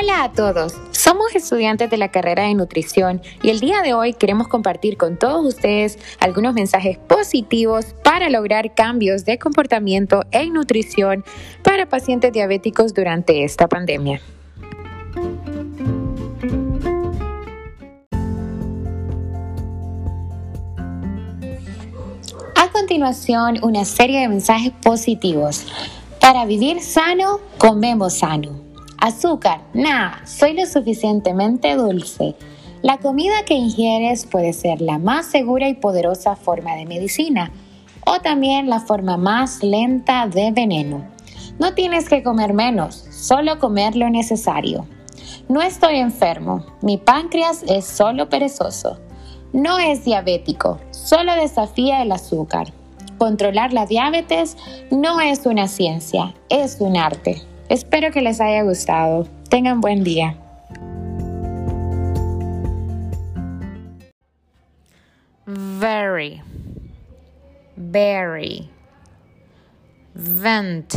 Hola a todos, somos estudiantes de la carrera de nutrición y el día de hoy queremos compartir con todos ustedes algunos mensajes positivos para lograr cambios de comportamiento en nutrición para pacientes diabéticos durante esta pandemia. A continuación, una serie de mensajes positivos. Para vivir sano, comemos sano. Azúcar, nada, soy lo suficientemente dulce. La comida que ingieres puede ser la más segura y poderosa forma de medicina o también la forma más lenta de veneno. No tienes que comer menos, solo comer lo necesario. No estoy enfermo, mi páncreas es solo perezoso. No es diabético, solo desafía el azúcar. Controlar la diabetes no es una ciencia, es un arte. Espero que les haya gustado. Tengan buen día. Very, very, vent,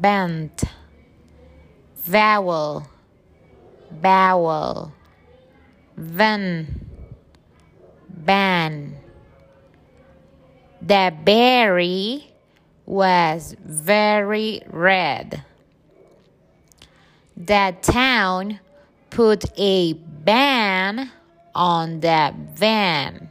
bent, vowel, bowel, ven, ban. The berry was very red. The town put a ban on the van.